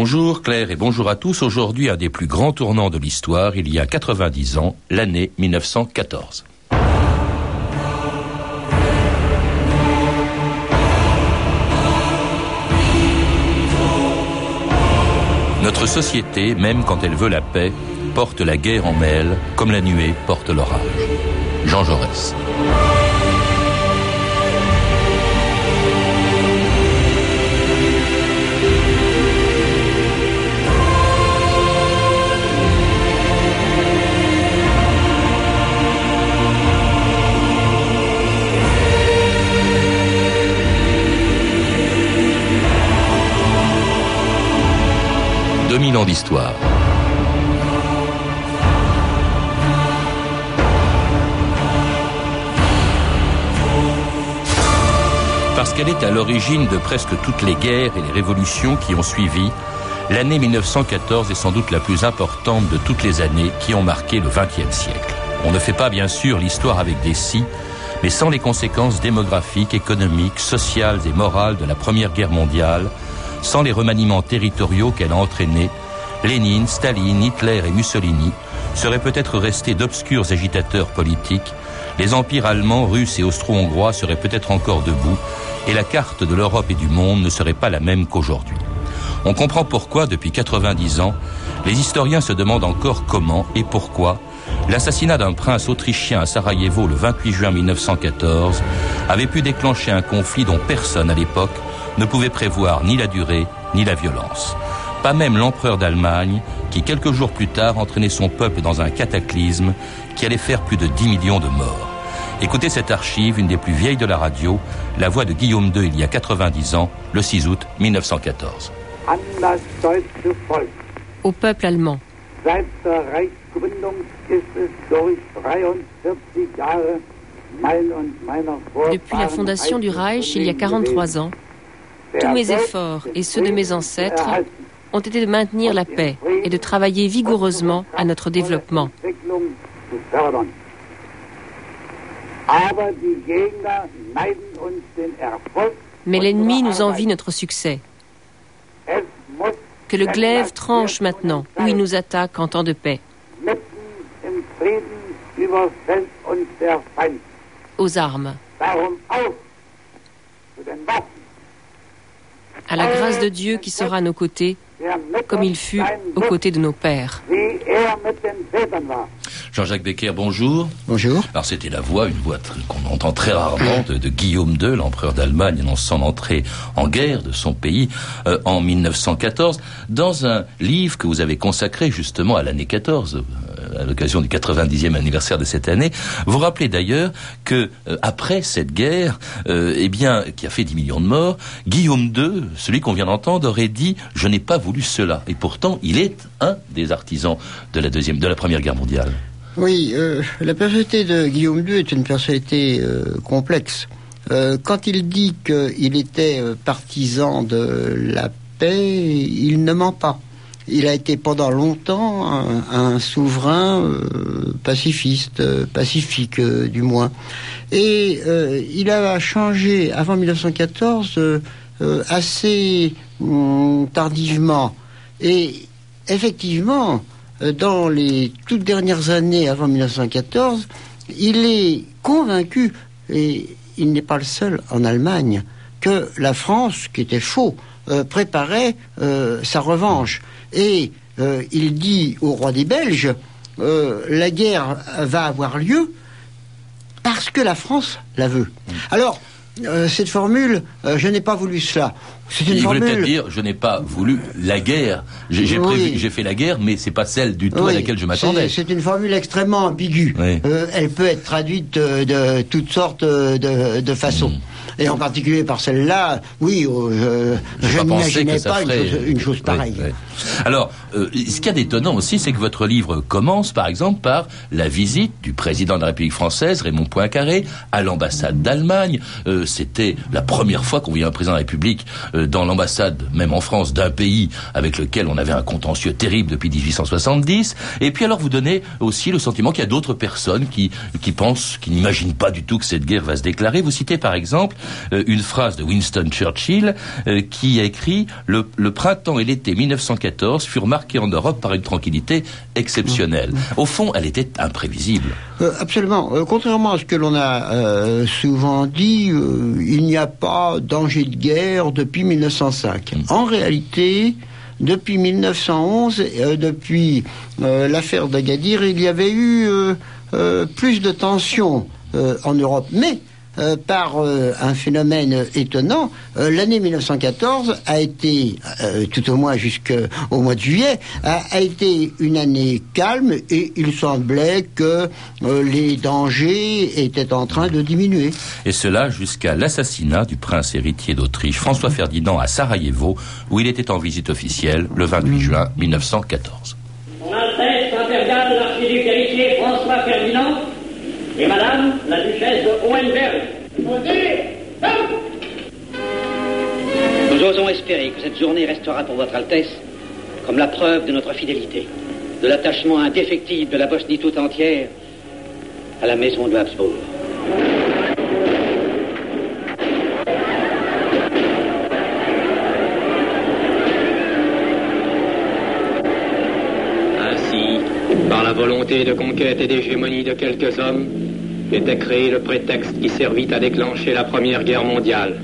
Bonjour Claire et bonjour à tous. Aujourd'hui, un des plus grands tournants de l'histoire, il y a 90 ans, l'année 1914. Notre société, même quand elle veut la paix, porte la guerre en mêle, comme la nuée porte l'orage. Jean Jaurès. 2000 ans d'histoire. Parce qu'elle est à l'origine de presque toutes les guerres et les révolutions qui ont suivi, l'année 1914 est sans doute la plus importante de toutes les années qui ont marqué le XXe siècle. On ne fait pas bien sûr l'histoire avec des si, mais sans les conséquences démographiques, économiques, sociales et morales de la Première Guerre mondiale, sans les remaniements territoriaux qu'elle a entraînés, Lénine, Staline, Hitler et Mussolini seraient peut-être restés d'obscurs agitateurs politiques, les empires allemands, russes et austro-hongrois seraient peut-être encore debout, et la carte de l'Europe et du monde ne serait pas la même qu'aujourd'hui. On comprend pourquoi, depuis 90 ans, les historiens se demandent encore comment et pourquoi l'assassinat d'un prince autrichien à Sarajevo le 28 juin 1914 avait pu déclencher un conflit dont personne à l'époque ne pouvait prévoir ni la durée ni la violence. Pas même l'empereur d'Allemagne, qui quelques jours plus tard entraînait son peuple dans un cataclysme qui allait faire plus de 10 millions de morts. Écoutez cette archive, une des plus vieilles de la radio, la voix de Guillaume II il y a 90 ans, le 6 août 1914. Au peuple allemand. Depuis la fondation du Reich il y a 43 ans, tous mes efforts et ceux de mes ancêtres ont été de maintenir la paix et de travailler vigoureusement à notre développement. Mais l'ennemi nous envie notre succès. Que le glaive tranche maintenant, où il nous attaque en temps de paix. Aux armes à la grâce de Dieu qui sera à nos côtés, comme il fut aux côtés de nos pères. Jean-Jacques Becker, bonjour. Bonjour. Alors c'était la voix, une voix qu'on entend très rarement, de, Guillaume II, l'empereur d'Allemagne, dans son entrée en guerre de son pays euh, en 1914, dans un livre que vous avez consacré justement à l'année 14, à l'occasion du 90e anniversaire de cette année. Vous rappelez d'ailleurs que euh, après cette guerre, euh, eh bien, qui a fait 10 millions de morts, Guillaume II, celui qu'on vient d'entendre, aurait dit je n'ai pas voulu cela. Et pourtant, il est un des artisans de la deuxième, de la première guerre mondiale. Oui, euh, la personnalité de Guillaume II est une personnalité complexe. quand il dit qu'il était partisan de la paix, il ne ment pas il a été pendant longtemps un, souverain euh, pacifiste, euh, pacifique euh, du moins. Et il a changé avant 1914 assez hum, tardivement. Et effectivement, dans les toutes dernières années avant 1914, il est convaincu, et il n'est pas le seul en Allemagne, que la France, qui était faux, préparait sa revanche. Et euh, il dit au roi des Belges, euh, la guerre va avoir lieu parce que la France la veut. Mm. Alors, euh, cette formule, je n'ai pas voulu cela. C'est une Il formule... voulait peut-être dire, je n'ai pas voulu la guerre. J'ai j'ai fait la guerre, mais c'est pas celle du tout à laquelle je m'attendais. C'est une formule extrêmement ambiguë. elle peut être traduite de, toutes sortes de, façons. Mm. Et en particulier par celle-là, oui, je, je n'imaginais pas, une, chose, pareille. Alors, euh, ce qui est étonnant aussi, c'est que votre livre commence, par exemple, par la visite du président de la République française, Raymond Poincaré, à l'ambassade d'Allemagne. Euh, c'était la première fois qu'on voyait un président de la République euh, dans l'ambassade, même en France, d'un pays avec lequel on avait un contentieux terrible depuis 1870. Et puis alors, vous donnez aussi le sentiment qu'il y a d'autres personnes qui, qui pensent, qui n'imaginent pas du tout que cette guerre va se déclarer. Vous citez, par exemple, euh, une phrase de Winston Churchill euh, qui a écrit le, printemps et l'été 1914 furent marqués en Europe par une tranquillité exceptionnelle. Au fond, elle était imprévisible. absolument. contrairement à ce que l'on a souvent dit, il n'y a pas danger de guerre depuis 1905. Mm. En réalité, depuis 1911, depuis l'affaire d'Agadir, il y avait eu plus de tensions en Europe. Mais euh, par euh, un phénomène étonnant. Euh, l'année 1914 a été, tout au moins jusqu'au mois de juillet, a, été une année calme et il semblait que les dangers étaient en train de diminuer. Et cela jusqu'à l'assassinat du prince héritier d'Autriche, François Ferdinand, à Sarajevo, où il était en visite officielle le 28 juin 1914. Son Altesse impériale l'archiduc héritier François Ferdinand et Madame la Duchesse de Hohenberg. Nous osons espérer que cette journée restera pour Votre Altesse comme la preuve de notre fidélité, de l'attachement indéfectible de la Bosnie tout entière à la maison de Habsbourg. Ainsi, par la volonté de conquête et d'hégémonie de quelques hommes, était créé le prétexte qui servit à déclencher la Première Guerre mondiale.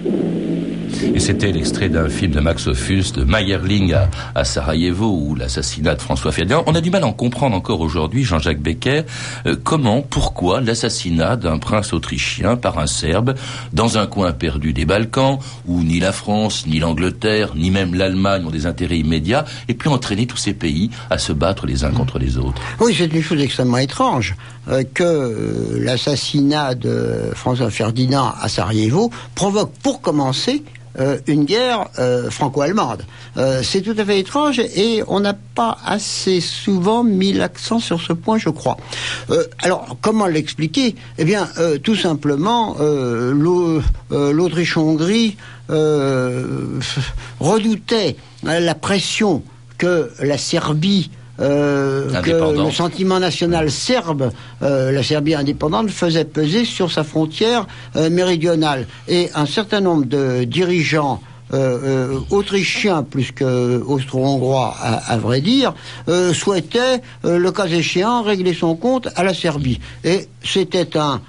Et c'était l'extrait d'un film de Max Ophüls, de Meyerling à, Sarajevo, ou l'assassinat de François Ferdinand. On a du mal à en comprendre encore aujourd'hui, Jean-Jacques Becker, euh, comment, pourquoi l'assassinat d'un prince autrichien par un Serbe dans un coin perdu des Balkans, où ni la France, ni l'Angleterre, ni même l'Allemagne ont des intérêts immédiats, et puis entraîner tous ces pays à se battre les uns contre les autres. Oui, c'est une chose extrêmement étrange euh, que euh, l'assassinat de François Ferdinand à Sarajevo provoque, pour commencer, euh, une guerre euh, franco-allemande. Euh, c'est tout à fait étrange et on n'a pas assez souvent mis l'accent sur ce point, je crois. alors, comment l'expliquer? Eh bien, tout simplement, l'Autriche-Hongrie redoutait la pression que la Serbie euh, que le sentiment national serbe, euh, la Serbie indépendante, faisait peser sur sa frontière euh, méridionale. Et un certain nombre de dirigeants autrichiens plus que austro-hongrois à, vrai dire, souhaitaient, le cas échéant, régler son compte à la Serbie. Et c'était un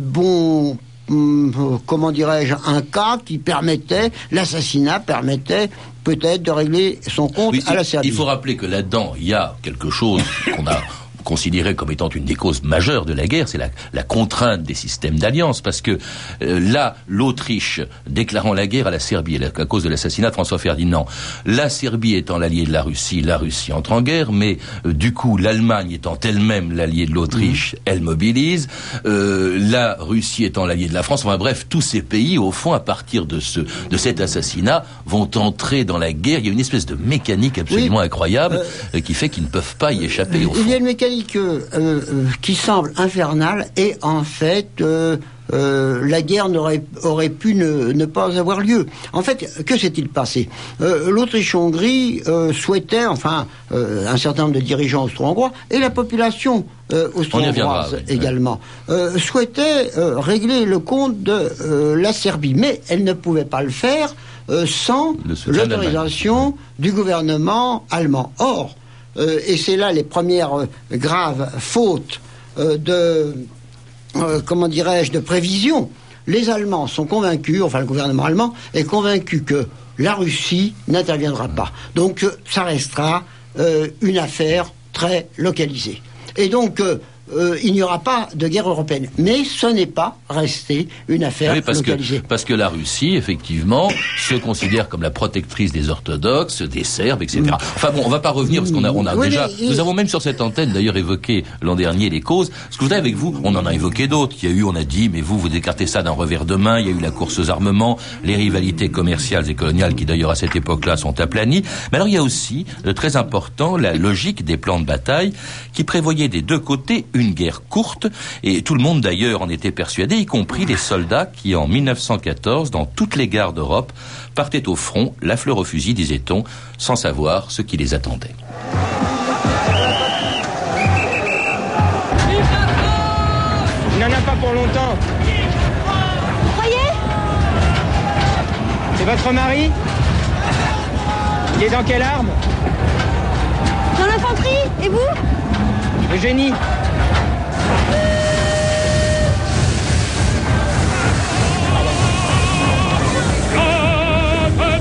bon hum, comment dirais-je, un cas qui permettait, l'assassinat permettait peut-être de régler son compte à la Serbie. Il faut rappeler que là-dedans, il y a quelque chose qu'on a considéré comme étant une des causes majeures de la guerre, c'est la, contrainte des systèmes d'alliance, parce que euh, là, l'Autriche déclarant la guerre à la Serbie à, cause de l'assassinat de François Ferdinand, la Serbie étant l'allié de la Russie, la Russie entre en guerre, mais euh, du coup, l'Allemagne étant elle-même l'allié de l'Autriche, mmh. elle mobilise, euh, la Russie étant l'allié de la France, enfin bref, tous ces pays, au fond, à partir de ce de cet assassinat, vont entrer dans la guerre. Il y a une espèce de mécanique absolument incroyable qui fait qu'ils ne peuvent pas y échapper. Au fond. Il y a une mécanique euh, euh, qui semble infernale et en fait euh, la guerre n'aurait aurait pu ne, pas avoir lieu. En fait, que s'est-il passé? L'Autriche-Hongrie souhaitait, enfin, un certain nombre de dirigeants austro-hongrois et la population austro-hongroise également, souhaitait régler le compte de la Serbie, mais elle ne pouvait pas le faire sans l'autorisation du gouvernement allemand. Or, euh, et c'est là les premières euh, graves fautes euh, de, comment dirais-je, de prévision. Les Allemands sont convaincus, enfin le gouvernement allemand est convaincu que la Russie n'interviendra pas. Donc ça restera une affaire très localisée. Et donc euh, il n'y aura pas de guerre européenne. Mais ce n'est pas resté une affaire oui, parce localisée. Que, parce que la Russie, effectivement, se considère comme la protectrice des orthodoxes, des Serbes, etc. Mm. Enfin bon, on va pas revenir parce qu'on a, on a déjà, nous avons même sur cette antenne d'ailleurs évoqué l'an dernier les causes. Ce que je voudrais avec vous, on en a évoqué d'autres. Il y a eu, on a dit, mais vous, vous écartez ça d'un revers de main. Il y a eu la course aux armements, les rivalités commerciales et coloniales qui d'ailleurs à cette époque-là sont aplanies. Mais alors il y a aussi, de très important, la logique des plans de bataille qui prévoyaient des deux côtés une guerre courte, et tout le monde d'ailleurs en était persuadé, y compris les soldats qui, en 1914, dans toutes les gares d'Europe, partaient au front, la fleur au fusil, disait-on, sans savoir ce qui les attendait. Il n'en a pas pour longtemps. Vous croyez? Votre mari? Il est dans quelle arme? Dans l'infanterie Et vous? Eugénie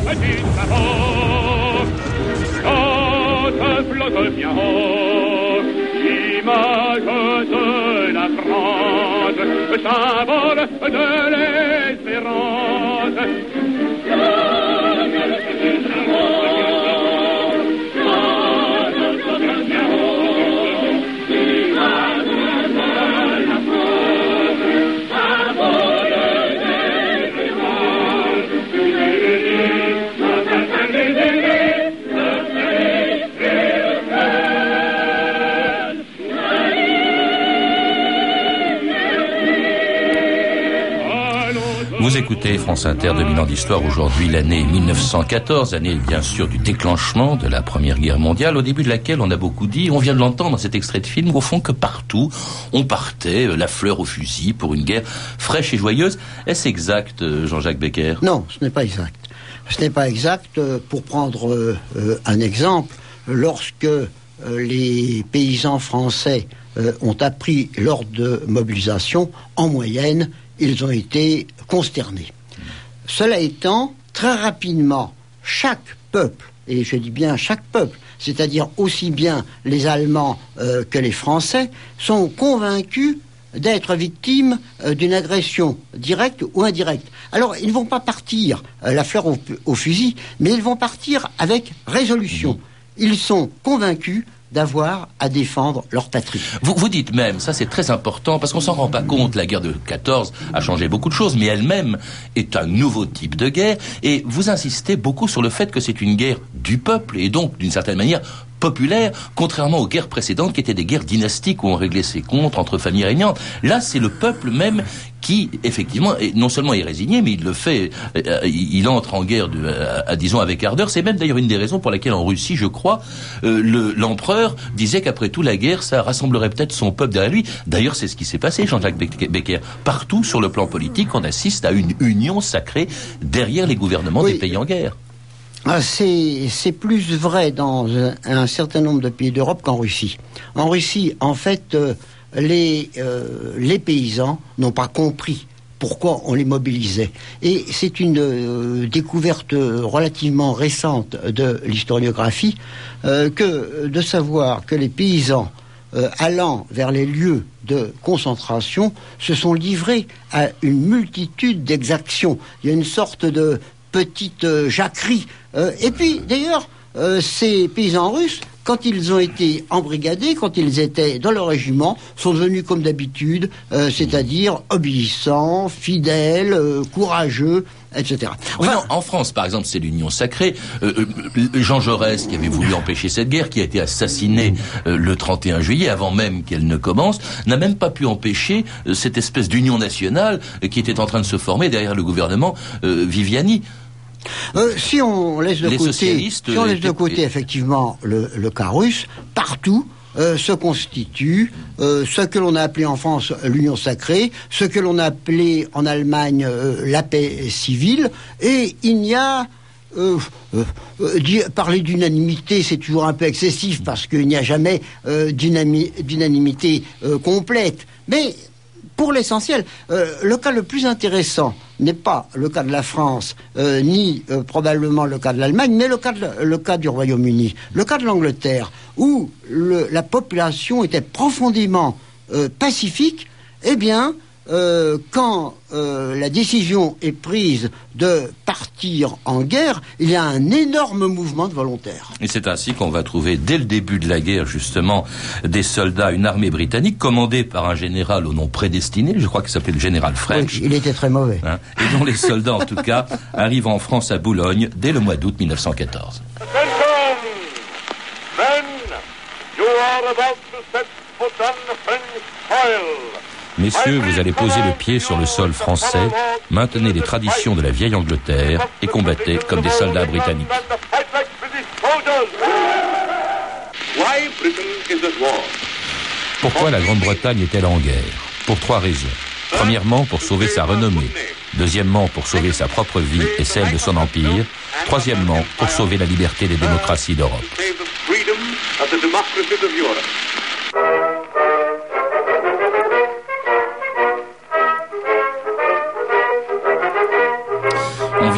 petite maman, chante, flotte bien haut, image de la France, symbole de l'espérance. Vous écoutez France Inter, 2000 ans d'histoire, aujourd'hui l'année 1914, année bien sûr du déclenchement de la Première Guerre mondiale, au début de laquelle on a beaucoup dit, on vient de l'entendre dans cet extrait de film, au fond que partout on partait, euh, la fleur au fusil, pour une guerre fraîche et joyeuse. Est-ce exact, euh, Jean-Jacques Becker? Non, ce n'est pas exact. Ce n'est pas exact. euh, Pour prendre un exemple, lorsque les paysans français ont appris l'ordre de mobilisation, en moyenne, ils ont été consternés. Cela étant, très rapidement, chaque peuple, et je dis bien chaque peuple, c'est-à-dire aussi bien les Allemands euh, que les Français, sont convaincus d'être victimes euh, d'une agression directe ou indirecte. Alors, ils ne vont pas partir euh, la fleur au, au fusil, mais ils vont partir avec résolution. Ils sont convaincus d'avoir à défendre leur patrie. Vous, vous dites même, ça c'est très important, parce qu'on s'en rend pas compte, la guerre de 14 a changé beaucoup de choses, mais elle-même est un nouveau type de guerre, et vous insistez beaucoup sur le fait que c'est une guerre du peuple, et donc d'une certaine manière populaire, contrairement aux guerres précédentes qui étaient des guerres dynastiques où on réglait ses comptes entre familles régnantes. Là, c'est le peuple même qui, effectivement, est, non seulement est résigné, mais il le fait, euh, il, entre en guerre, de, à, à, disons, avec ardeur. C'est même d'ailleurs une des raisons pour laquelle en Russie, je crois, euh, le- l'empereur disait qu'après tout, la guerre, ça rassemblerait peut-être son peuple derrière lui. D'ailleurs, c'est ce qui s'est passé, Jean-Jacques Beck- Becker. Partout, sur le plan politique, on assiste à une union sacrée derrière les gouvernements Oui. des pays en guerre. Ah, C'est plus vrai dans un, un certain nombre de pays d'Europe qu'en Russie. En Russie, en fait, euh, les, euh, les paysans n'ont pas compris pourquoi on les mobilisait. Et c'est une euh, découverte relativement récente de l'historiographie euh, que de savoir que les paysans euh, allant vers les lieux de concentration se sont livrés à une multitude d'exactions. Il y a une sorte de petite euh, jacquerie. Euh, et puis, d'ailleurs, euh, ces paysans russes, quand ils ont été embrigadés, quand ils étaient dans le régiment, sont devenus comme d'habitude, euh, c'est-à-dire obéissants, fidèles, euh, courageux, etc. Oui, Enfin, non, en France, par exemple, c'est l'Union sacrée. Euh, Jean Jaurès, qui avait voulu empêcher cette guerre, qui a été assassiné le 31 juillet, avant même qu'elle ne commence, n'a même pas pu empêcher cette espèce d'union nationale qui était en train de se former derrière le gouvernement Viviani. Euh, si on laisse de Les côté, si on laisse étaient- de côté effectivement le, le cas russe, partout euh, se constitue euh, ce que l'on a appelé en France l'union sacrée, ce que l'on a appelé en Allemagne euh, la paix civile, et il n'y a euh, euh, euh, parler d'unanimité, c'est toujours un peu excessif parce qu'il n'y a jamais euh, d'unanimité euh, complète. Mais pour l'essentiel, euh, le cas le plus intéressant n'est pas le cas de la France, euh, ni euh, probablement le cas de l'Allemagne, mais le cas, le cas du Royaume-Uni, le cas de l'Angleterre, où le- la population était profondément pacifique, eh bien, euh, quand euh, la décision est prise de partir en guerre, il y a un énorme mouvement de volontaires. Et c'est ainsi qu'on va trouver, dès le début de la guerre, justement, des soldats, une armée britannique commandée par un général au nom prédestiné, je crois qu'il s'appelait le général French. Oui, il était très mauvais. hein, et dont les soldats, en tout cas, arrivent en France à Boulogne dès le mois d'août 1914. Attention! Men, you are about to set foot on French soil. Messieurs, vous allez poser le pied sur le sol français, maintenez les traditions de la vieille Angleterre et combattez comme des soldats britanniques. Pourquoi la Grande-Bretagne est-elle en guerre? Pour trois raisons. Premièrement, pour sauver sa renommée. Deuxièmement, pour sauver sa propre vie et celle de son empire. Troisièmement, pour sauver la liberté des démocraties d'Europe.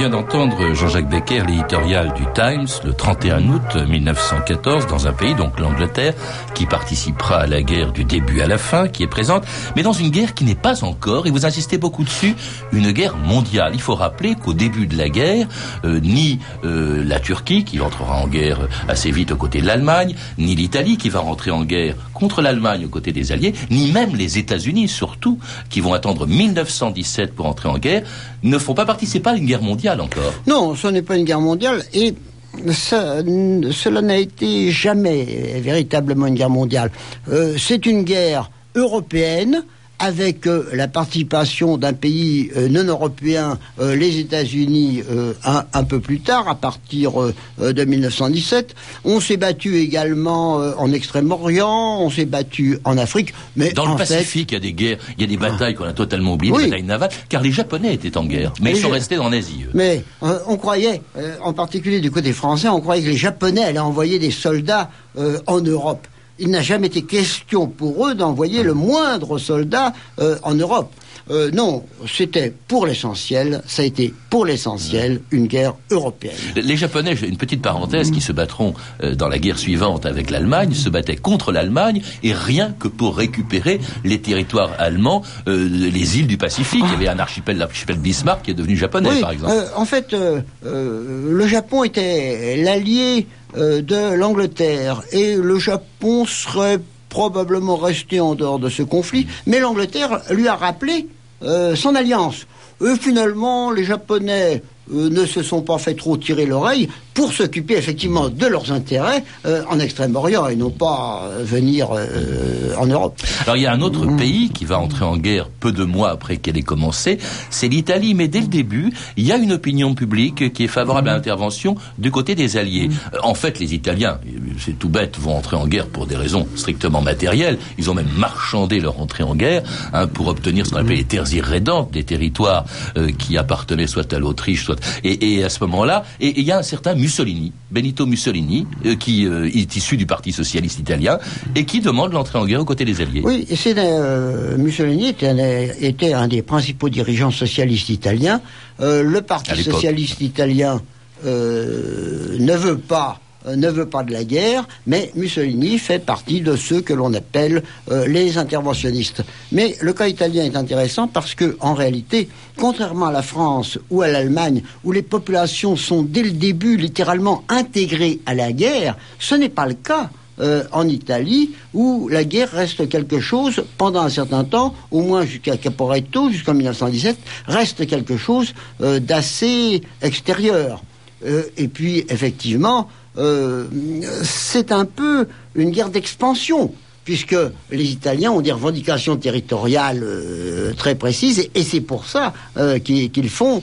D'entendre Jean-Jacques Becker, l'éditorial du Times, le 31 août 1914, dans un pays, donc l'Angleterre, qui participera à la guerre du début à la fin, qui est présente, mais dans une guerre qui n'est pas encore, et vous insistez beaucoup dessus, une guerre mondiale. Il faut rappeler qu'au début de la guerre, euh, ni euh, la Turquie, qui entrera en guerre assez vite aux côtés de l'Allemagne, ni l'Italie, qui va rentrer en guerre contre l'Allemagne aux côtés des Alliés, ni même les États-Unis, surtout, qui vont attendre 1917 pour entrer en guerre, ne font pas c'est pas une guerre mondiale Non, ce n'est pas une guerre mondiale et cela n'a été jamais véritablement une guerre mondiale. Euh, c'est une guerre européenne avec euh, la participation d'un pays euh, non européen, euh, les États-Unis, un, un, peu plus tard, à partir de 1917. On s'est battu également en Extrême-Orient, on s'est battu en Afrique, mais dans en le Pacifique, fait, il y a des guerres, il y a des batailles qu'on a totalement oubliées, Oui. des batailles navales, car les Japonais étaient en guerre, mais ils sont restés en Asie. eux. Mais euh, on croyait, euh, en particulier du côté français, on croyait que les Japonais allaient envoyer des soldats euh, en Europe. Il n'a jamais été question pour eux d'envoyer le moindre soldat euh, en Europe. Euh, non, c'était pour l'essentiel, ça a été pour l'essentiel une guerre européenne. Les Japonais, une petite parenthèse, qui se battront euh, dans la guerre suivante avec l'Allemagne, se battaient contre l'Allemagne et rien que pour récupérer les territoires allemands, euh, les îles du Pacifique. Il y avait un archipel, l'archipel Bismarck, qui est devenu japonais, Oui, par exemple. euh, en fait, euh, euh, le Japon était l'allié de l'Angleterre et le Japon serait probablement resté en dehors de ce conflit, mais l'Angleterre lui a rappelé euh, son alliance. Et finalement, les Japonais euh, ne se sont pas fait trop tirer l'oreille pour s'occuper effectivement de leurs intérêts euh, en Extrême-Orient et non pas euh, venir euh, en Europe. Alors il y a un autre pays qui va entrer en guerre peu de mois après qu'elle ait commencé, c'est l'Italie. Mais dès le début, il y a une opinion publique qui est favorable à l'intervention du côté des Alliés. En fait, les Italiens, c'est tout bête, vont entrer en guerre pour des raisons strictement matérielles. Ils ont même marchandé leur entrée en guerre hein, pour obtenir ce qu'on appelle les terres irrédentes, des territoires euh, qui appartenaient soit à l'Autriche, soit et, à ce moment-là, et il y a un certain Mussolini, Benito Mussolini, euh, qui euh, est issu du Parti socialiste italien et qui demande l'entrée en guerre aux côtés des Alliés. Oui, c'est euh, Mussolini était un, était un des principaux dirigeants socialistes italiens. Le Parti socialiste italien ne veut pas ne veut pas de la guerre, mais Mussolini fait partie de ceux que l'on appelle euh, les interventionnistes. Mais le cas italien est intéressant parce que, en réalité, contrairement à la France ou à l'Allemagne, où les populations sont dès le début littéralement intégrées à la guerre, ce n'est pas le cas euh, en Italie, où la guerre reste quelque chose, pendant un certain temps, au moins jusqu'à Caporetto, jusqu'en 1917, reste quelque chose euh, d'assez extérieur. Euh, et puis, effectivement, euh, c'est un peu une guerre d'expansion, puisque les Italiens ont des revendications territoriales euh, très précises, et, c'est pour ça euh, qu'ils font,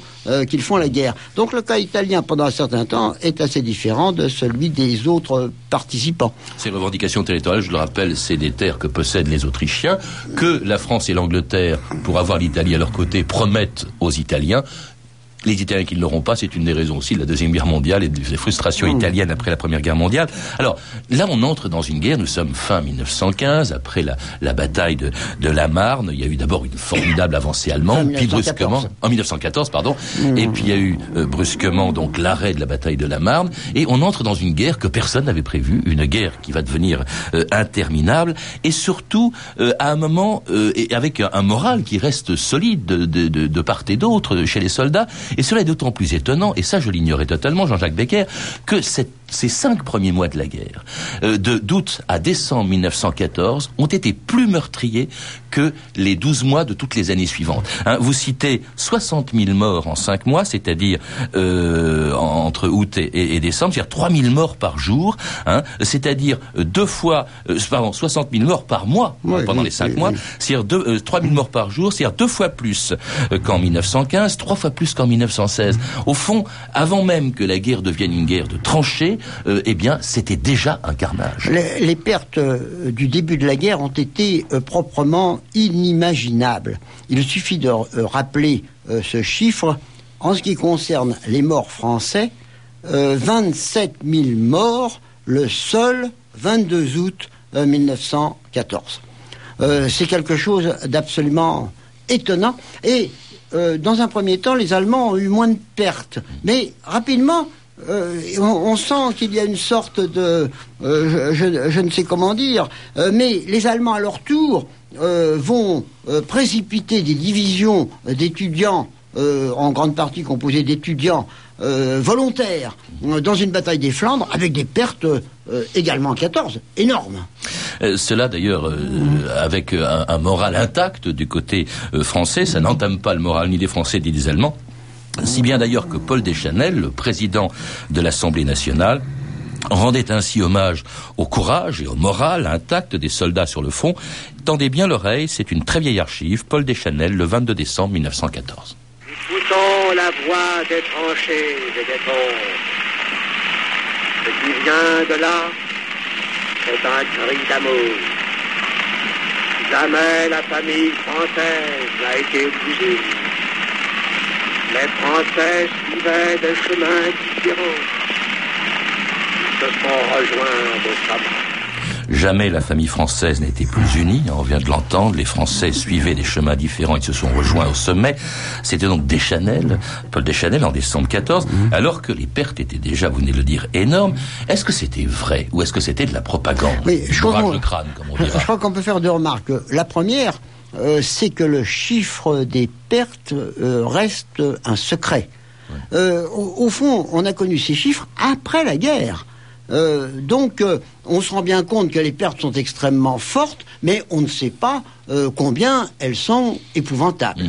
font la guerre. Donc le cas italien, pendant un certain temps, est assez différent de celui des autres participants. Ces revendications territoriales, je le rappelle, c'est des terres que possèdent les Autrichiens, que la France et l'Angleterre, pour avoir l'Italie à leur côté, promettent aux Italiens. Les Italiens qui ne l'auront pas, c'est une des raisons aussi de la Deuxième Guerre mondiale et des frustrations italiennes après la Première Guerre mondiale. Alors, là, on entre dans une guerre, nous sommes fin 1915, après la, la bataille de, de la Marne, il y a eu d'abord une formidable avancée allemande, puis 1914. brusquement, en 1914, pardon, et puis il y a eu euh, brusquement donc l'arrêt de la bataille de la Marne, et on entre dans une guerre que personne n'avait prévue, une guerre qui va devenir euh, interminable, et surtout euh, à un moment euh, et avec un, un moral qui reste solide de, de, de, de part et d'autre chez les soldats, et cela est d'autant plus étonnant, et ça je l'ignorais totalement, Jean-Jacques Becker, que cette, ces cinq premiers mois de la guerre, euh, de d'août à décembre 1914, ont été plus meurtriers que les 12 mois de toutes les années suivantes. Hein, vous citez 60 000 morts en 5 mois, c'est-à-dire euh, en- entre août et, et- et décembre, c'est-à-dire 3 000 morts par jour, hein, c'est-à-dire euh, deux fois, euh, pardon, 60 000 morts par mois Oui, pendant oui, les 5 oui, mois, oui. c'est-à-dire deux, euh, 3 000 morts par jour, c'est-à-dire deux fois plus qu'en 1915, trois fois plus qu'en 1916. Au fond, avant même que la guerre devienne une guerre de tranchées, euh, eh bien, c'était déjà un carnage. Les, pertes euh, du début de la guerre ont été euh, proprement inimaginables. Il suffit de rappeler ce chiffre. En ce qui concerne les morts français, euh, 27 000 morts le seul 22 août euh, 1914. Euh, C'est quelque chose d'absolument étonnant. Et euh, dans un premier temps, les Allemands ont eu moins de pertes. Mais rapidement, euh, on, sent qu'il y a une sorte de, euh, je, ne sais comment dire, mais les Allemands à leur tour vont précipiter des divisions d'étudiants, en grande partie composées d'étudiants volontaires, dans une bataille des Flandres, avec des pertes euh, également en 14 énormes. Euh, cela d'ailleurs euh, avec euh, un, un moral intact du côté euh, français, ça n'entame pas le moral ni des Français ni des Allemands. Si bien d'ailleurs que Paul Deschanel, le président de l'Assemblée nationale, rendait ainsi hommage au courage et au moral intact des soldats sur le front. Tendez bien l'oreille, c'est une très vieille archive, Paul Deschanel, le 22 décembre 1914. Écoutons la voix des tranchées et des. Ce qui vient de là, c'est un cri d'amour. Jamais la famille française n'a été épousée. Les Français suivaient des chemins différents. Ils se sont rejoints au sabbat. Jamais la famille française n'était plus unie, on vient de l'entendre, les Français suivaient des chemins différents, ils se sont rejoints au sommet. C'était donc Deschanel, Paul Deschanel en décembre 14, alors que les pertes étaient déjà, vous venez de le dire, énormes. Est-ce que c'était vrai ou est-ce que c'était de la propagande Oui, je crois qu'on- de crâne, comme on Je dira. crois qu'on peut faire deux remarques. La première, euh, c'est que le chiffre des pertes euh, reste un secret. Euh, au, au fond, on a connu ces chiffres après la guerre. Euh, donc, euh, on se rend bien compte que les pertes sont extrêmement fortes, mais on ne sait pas euh, combien elles sont épouvantables.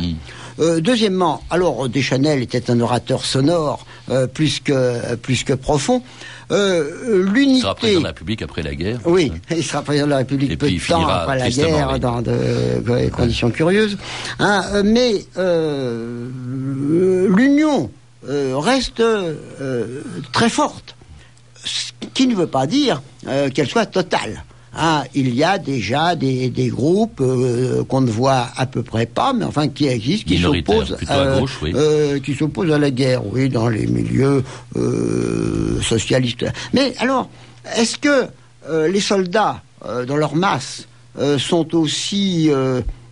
Euh, deuxièmement, alors Deschanel était un orateur sonore plus que plus que profond. Euh, Il L'unité. sera président de la République après la guerre. Oui, il sera président de la République Et peu de temps après la guerre, dans de, de conditions curieuses. Hein, mais l'union reste très forte, ce qui ne veut pas dire euh, qu'elle soit totale. Hein, il y a déjà des, des groupes euh, qu'on ne voit à peu près pas, mais enfin qui existent, qui s'opposent à gauche, oui. euh, qui s'opposent à la guerre, oui, dans les milieux euh, socialistes. Mais alors, est-ce que les soldats, dans leur masse, sont aussi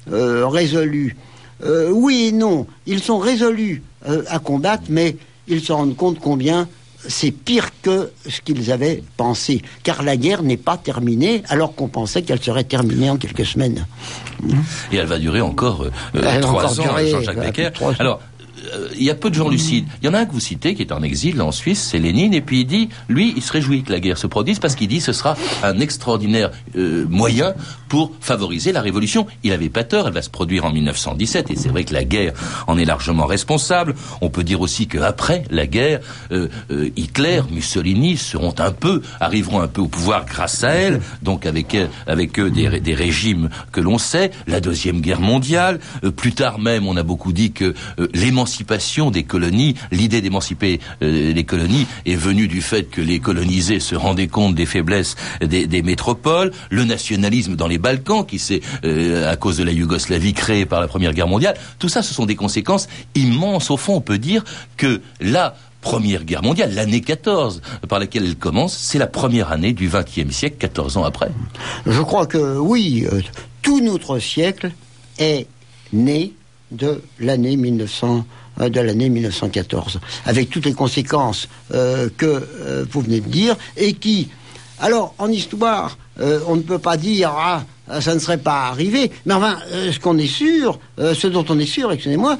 résolus? Oui et non. Ils sont résolus à combattre, mais ils se rendent compte combien c'est pire que ce qu'ils avaient pensé. Car la guerre n'est pas terminée, alors qu'on pensait qu'elle serait terminée en quelques semaines. Et elle va durer encore euh, va trois ans, Jean-Jacques Becker. Alors, il y a peu de gens lucides. Il y en a un que vous citez qui est en exil en Suisse, c'est Lénine, et puis il dit, lui, il se réjouit que la guerre se produise parce qu'il dit ce sera un extraordinaire euh, moyen pour favoriser la révolution. Il avait pas tort, elle va se produire en 1917, et c'est vrai que la guerre en est largement responsable. On peut dire aussi qu'après la guerre, euh, euh, Hitler, Mussolini seront un peu, arriveront un peu au pouvoir grâce à elle, donc avec, euh, avec eux des, des régimes que l'on sait, la Deuxième Guerre mondiale, euh, plus tard même on a beaucoup dit que euh, l'émancipation des colonies, l'idée d'émanciper euh, les colonies est venue du fait que les colonisés se rendaient compte des faiblesses des, métropoles, le nationalisme dans les Balkans qui s'est, euh, à cause de la Yougoslavie, créé par la Première Guerre mondiale, tout ça ce sont des conséquences immenses. Au fond on peut dire que là, Première Guerre mondiale, l'année 14 par laquelle elle commence, c'est la première année du XXe siècle, 14 ans après. Je crois que oui, euh, tout notre siècle est né de l'année 1900 euh, de l'année 1914, avec toutes les conséquences euh, que euh, vous venez de dire, et qui, alors en histoire, on ne peut pas dire ah ça ne serait pas arrivé, mais enfin ce qu'on est sûr, ce dont on est sûr, excusez-moi,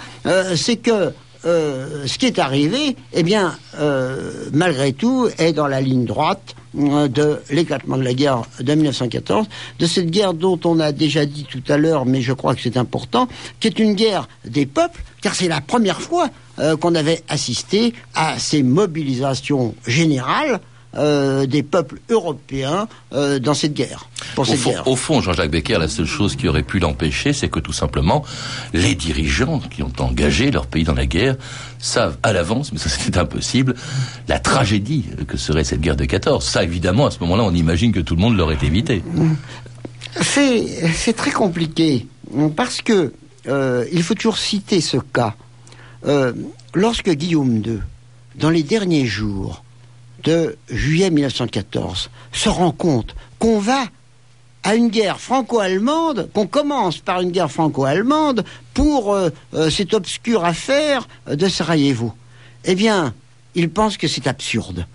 c'est que ce qui est arrivé, eh bien, malgré tout, est dans la ligne droite de l'éclatement de la guerre de 1914, de cette guerre dont on a déjà dit tout à l'heure, mais je crois que c'est important, qui est une guerre des peuples, car c'est la première fois euh, qu'on avait assisté à ces mobilisations générales euh, des peuples européens euh, dans cette guerre. Pour Au cette fond, guerre. au fond, Jean-Jacques Becker, la seule chose qui aurait pu l'empêcher, c'est que tout simplement, les dirigeants qui ont engagé leur pays dans la guerre savent à l'avance, mais ça c'était impossible, la tragédie que serait cette guerre de 14. Ça, évidemment, à ce moment-là, on imagine que tout le monde l'aurait évité. C'est c'est très compliqué parce que euh, il faut toujours citer ce cas. euh, lorsque Guillaume II, dans les derniers jours de juillet 1914, se rend compte qu'on va à une guerre franco-allemande, qu'on commence par une guerre franco-allemande pour euh, euh, cette obscure affaire de Sarajevo, eh bien, il pense que c'est absurde.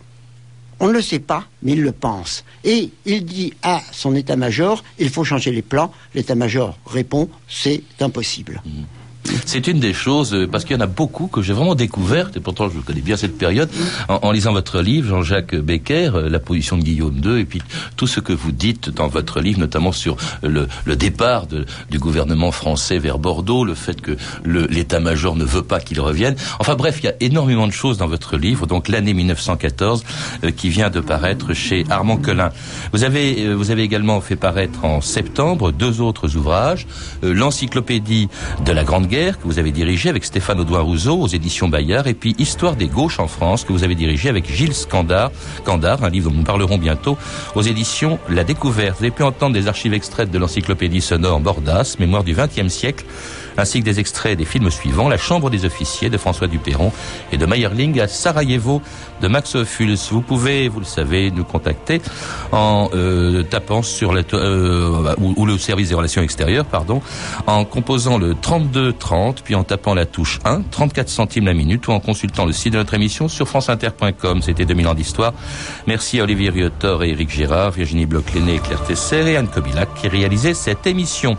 On ne le sait pas, mais il le pense. Et il dit à son état-major, il faut changer les plans. L'état-major répond, c'est impossible. Mmh. C'est une des choses, euh, parce qu'il y en a beaucoup que j'ai vraiment découvertes, et pourtant je connais bien cette période, en, en lisant votre livre, Jean-Jacques Becker, euh, La position de Guillaume II, et puis tout ce que vous dites dans votre livre, notamment sur le, le départ de, du gouvernement français vers Bordeaux, le fait que l'état-major ne veut pas qu'il revienne. Enfin bref, il y a énormément de choses dans votre livre, donc l'année 1914, euh, qui vient de paraître chez Armand Collin. Vous avez, euh, vous avez également fait paraître en septembre deux autres ouvrages, euh, l'encyclopédie de la Grande Que vous avez dirigé avec Stéphane Audouin-Rousseau aux éditions Bayard, et puis Histoire des gauches en France, que vous avez dirigé avec Gilles Scandard, Candard, un livre dont nous parlerons bientôt, aux éditions La Découverte. Vous avez pu entendre des archives extraites de l'encyclopédie sonore Bordas, mémoire du XXe siècle, ainsi que des extraits des films suivants, La Chambre des officiers de François Dupéron et de Meyerling à Sarajevo de Max Ophuls. Vous pouvez, vous le savez, nous contacter en euh, tapant sur la, euh, ou, ou, le service des relations extérieures, pardon, en composant le 32 30, puis en tapant la touche 1, 34 centimes la minute, ou en consultant le site de notre émission sur franceinter.com. C'était 2000 ans d'histoire. Merci à Olivier Riotor et Éric Gérard, Virginie Bloch-Léné, Claire Tesser et Anne Kobilac qui réalisaient cette émission.